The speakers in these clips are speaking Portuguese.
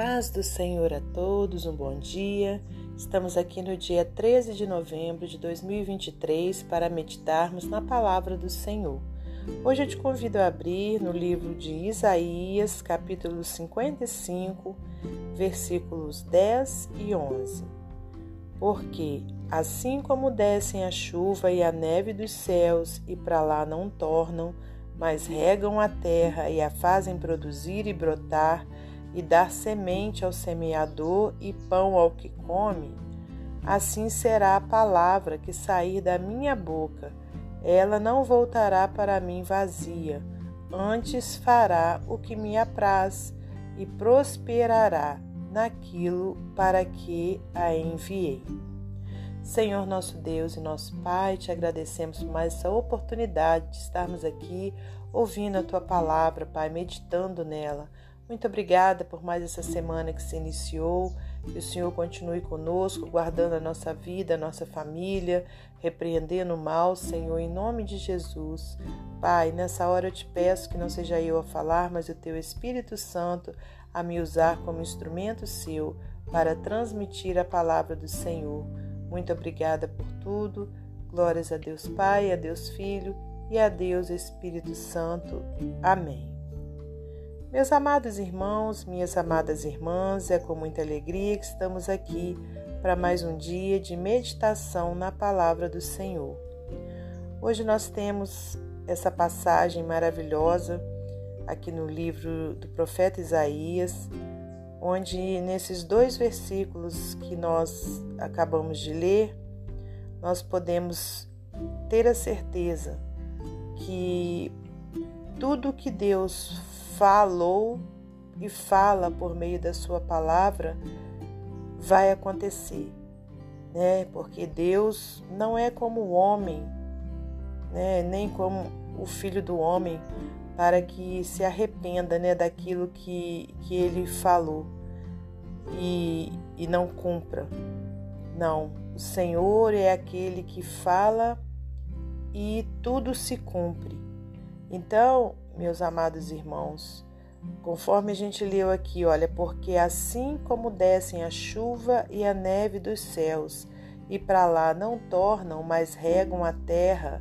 paz do Senhor a todos, um bom dia. Estamos aqui no dia 13 de novembro de 2023 para meditarmos na palavra do Senhor. Hoje eu te convido a abrir no livro de Isaías, capítulo 55, versículos 10 e 11. Porque, assim como descem a chuva e a neve dos céus e para lá não tornam, mas regam a terra e a fazem produzir e brotar, e dar semente ao semeador e pão ao que come, assim será a palavra que sair da minha boca. Ela não voltará para mim vazia, antes fará o que me apraz e prosperará naquilo para que a enviei. Senhor nosso Deus e nosso Pai, te agradecemos por mais essa oportunidade de estarmos aqui ouvindo a tua palavra, Pai, meditando nela. Muito obrigada por mais essa semana que se iniciou. Que o Senhor continue conosco, guardando a nossa vida, a nossa família, repreendendo o mal, Senhor, em nome de Jesus. Pai, nessa hora eu te peço que não seja eu a falar, mas o teu Espírito Santo a me usar como instrumento seu para transmitir a palavra do Senhor. Muito obrigada por tudo. Glórias a Deus Pai, a Deus Filho e a Deus Espírito Santo. Amém. Meus amados irmãos, minhas amadas irmãs, é com muita alegria que estamos aqui para mais um dia de meditação na palavra do Senhor. Hoje nós temos essa passagem maravilhosa aqui no livro do profeta Isaías, onde nesses dois versículos que nós acabamos de ler, nós podemos ter a certeza que tudo que Deus falou e fala por meio da sua palavra vai acontecer, né? Porque Deus não é como o homem, né? Nem como o filho do homem para que se arrependa, né, daquilo que, que ele falou e, e não cumpra. Não, o Senhor é aquele que fala e tudo se cumpre. Então, meus amados irmãos, conforme a gente leu aqui, olha, porque assim como descem a chuva e a neve dos céus, e para lá não tornam, mas regam a terra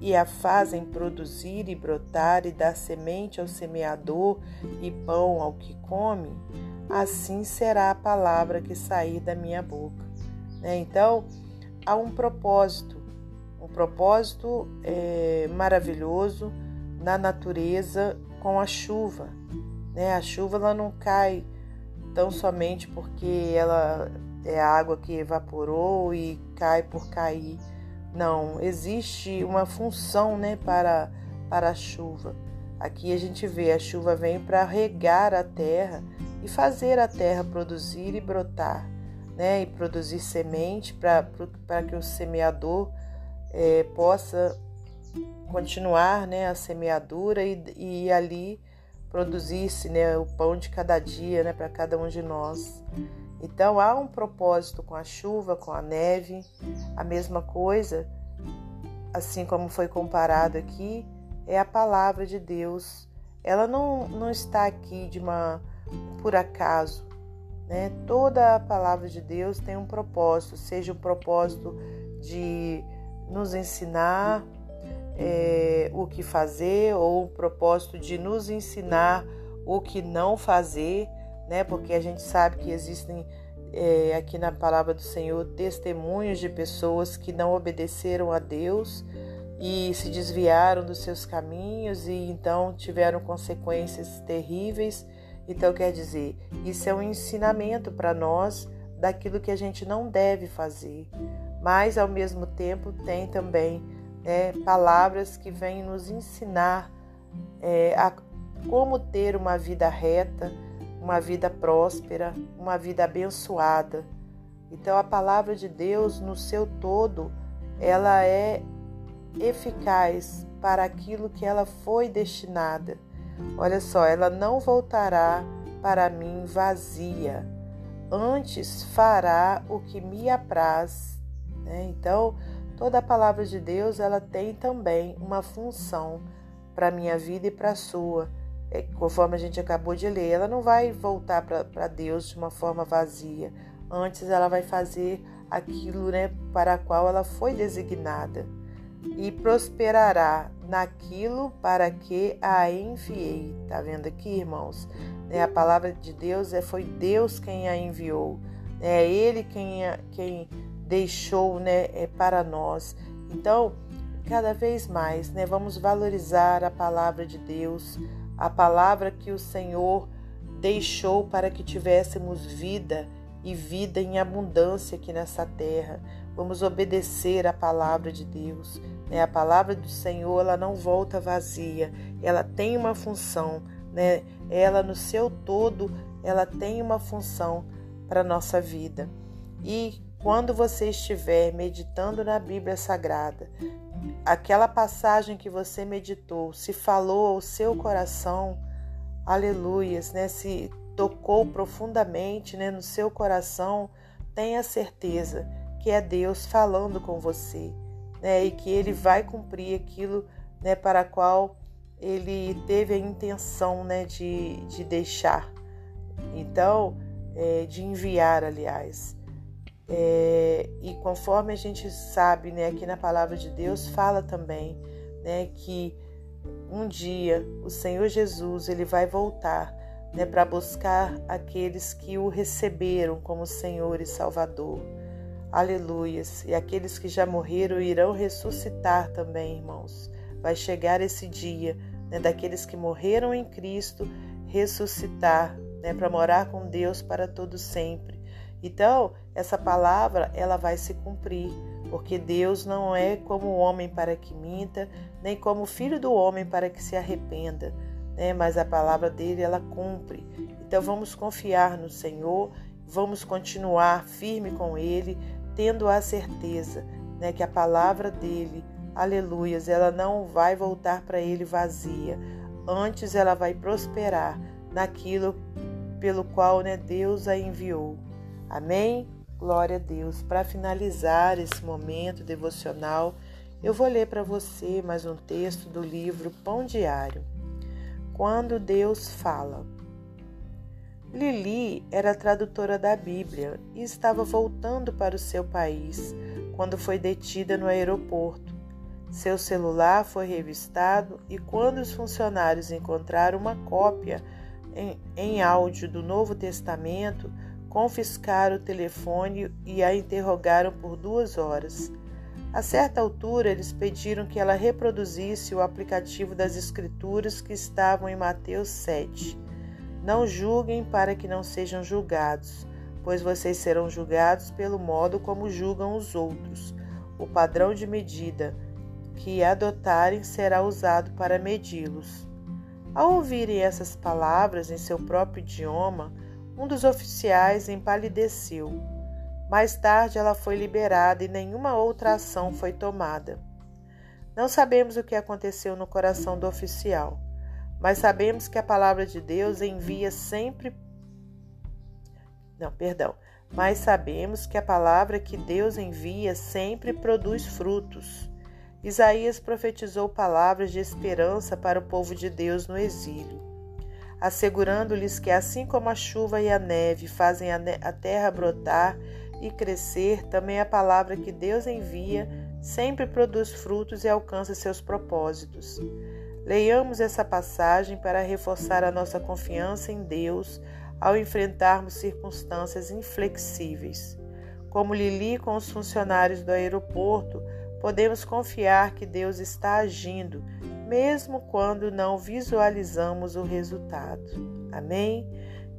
e a fazem produzir e brotar e dar semente ao semeador e pão ao que come, assim será a palavra que sair da minha boca. Né? Então, há um propósito um propósito é, maravilhoso na natureza com a chuva. Né? A chuva ela não cai tão somente porque ela é água que evaporou e cai por cair. Não, existe uma função né, para, para a chuva. Aqui a gente vê a chuva vem para regar a terra e fazer a terra produzir e brotar, né, e produzir semente para que o semeador é, possa continuar né, a semeadura e, e ali produzisse né, o pão de cada dia né, para cada um de nós. Então há um propósito com a chuva, com a neve, a mesma coisa, assim como foi comparado aqui, é a palavra de Deus. Ela não, não está aqui de uma por acaso. Né? Toda a palavra de Deus tem um propósito, seja o propósito de nos ensinar é, o que fazer ou o propósito de nos ensinar o que não fazer, né? Porque a gente sabe que existem é, aqui na palavra do Senhor testemunhos de pessoas que não obedeceram a Deus e se desviaram dos seus caminhos e então tiveram consequências terríveis. Então, quer dizer, isso é um ensinamento para nós daquilo que a gente não deve fazer mas ao mesmo tempo tem também né, palavras que vêm nos ensinar é, a como ter uma vida reta, uma vida próspera, uma vida abençoada. Então a palavra de Deus no seu todo, ela é eficaz para aquilo que ela foi destinada. Olha só, ela não voltará para mim vazia, antes fará o que me apraz né? Então, toda a palavra de Deus ela tem também uma função para a minha vida e para a sua. é, conforme a gente acabou de ler, ela não vai voltar para Deus de uma forma vazia. Antes, ela vai fazer aquilo né, para a qual ela foi designada e prosperará naquilo para que a enviei. Tá vendo aqui, irmãos? Né, a palavra de Deus é foi Deus quem a enviou. É Ele quem, quem deixou né, é para nós. Então, cada vez mais, né, vamos valorizar a palavra de Deus, a palavra que o Senhor deixou para que tivéssemos vida e vida em abundância aqui nessa terra. Vamos obedecer a palavra de Deus. Né? A palavra do Senhor ela não volta vazia, ela tem uma função. Né? Ela no seu todo ela tem uma função para nossa vida. E quando você estiver meditando na Bíblia Sagrada, aquela passagem que você meditou, se falou ao seu coração, aleluias, né? Se tocou profundamente, né, no seu coração, tenha certeza que é Deus falando com você, né? E que ele vai cumprir aquilo, né, para a qual ele teve a intenção, né, de, de deixar. Então, é, de enviar, aliás. É, e conforme a gente sabe, né, aqui na palavra de Deus fala também, né, que um dia o Senhor Jesus ele vai voltar, né, para buscar aqueles que o receberam como Senhor e Salvador. Aleluias! E aqueles que já morreram irão ressuscitar também, irmãos. Vai chegar esse dia, né, daqueles que morreram em Cristo ressuscitar, né, para morar com Deus para todo sempre. Então, essa palavra ela vai se cumprir, porque Deus não é como o homem para que minta, nem como o filho do homem para que se arrependa, né? Mas a palavra dele ela cumpre. Então vamos confiar no Senhor, vamos continuar firme com ele, tendo a certeza, né, que a palavra dele, aleluias, ela não vai voltar para ele vazia. Antes ela vai prosperar naquilo pelo qual, né, Deus a enviou. Amém? Glória a Deus. Para finalizar esse momento devocional, eu vou ler para você mais um texto do livro Pão Diário. Quando Deus fala. Lili era tradutora da Bíblia e estava voltando para o seu país quando foi detida no aeroporto. Seu celular foi revistado e, quando os funcionários encontraram uma cópia em, em áudio do Novo Testamento, confiscaram o telefone e a interrogaram por duas horas. A certa altura, eles pediram que ela reproduzisse o aplicativo das Escrituras que estavam em Mateus 7. Não julguem para que não sejam julgados, pois vocês serão julgados pelo modo como julgam os outros. O padrão de medida que adotarem será usado para medi-los. Ao ouvirem essas palavras em seu próprio idioma, um dos oficiais empalideceu. Mais tarde ela foi liberada e nenhuma outra ação foi tomada. Não sabemos o que aconteceu no coração do oficial, mas sabemos que a palavra de Deus envia sempre. Não, perdão. Mas sabemos que a palavra que Deus envia sempre produz frutos. Isaías profetizou palavras de esperança para o povo de Deus no exílio assegurando-lhes que, assim como a chuva e a neve fazem a terra brotar e crescer, também a palavra que Deus envia sempre produz frutos e alcança seus propósitos. Leiamos essa passagem para reforçar a nossa confiança em Deus ao enfrentarmos circunstâncias inflexíveis. Como Lili com os funcionários do aeroporto, podemos confiar que Deus está agindo mesmo quando não visualizamos o resultado. Amém?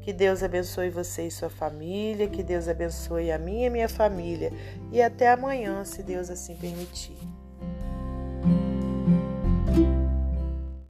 Que Deus abençoe você e sua família, que Deus abençoe a minha e minha família. E até amanhã, se Deus assim permitir.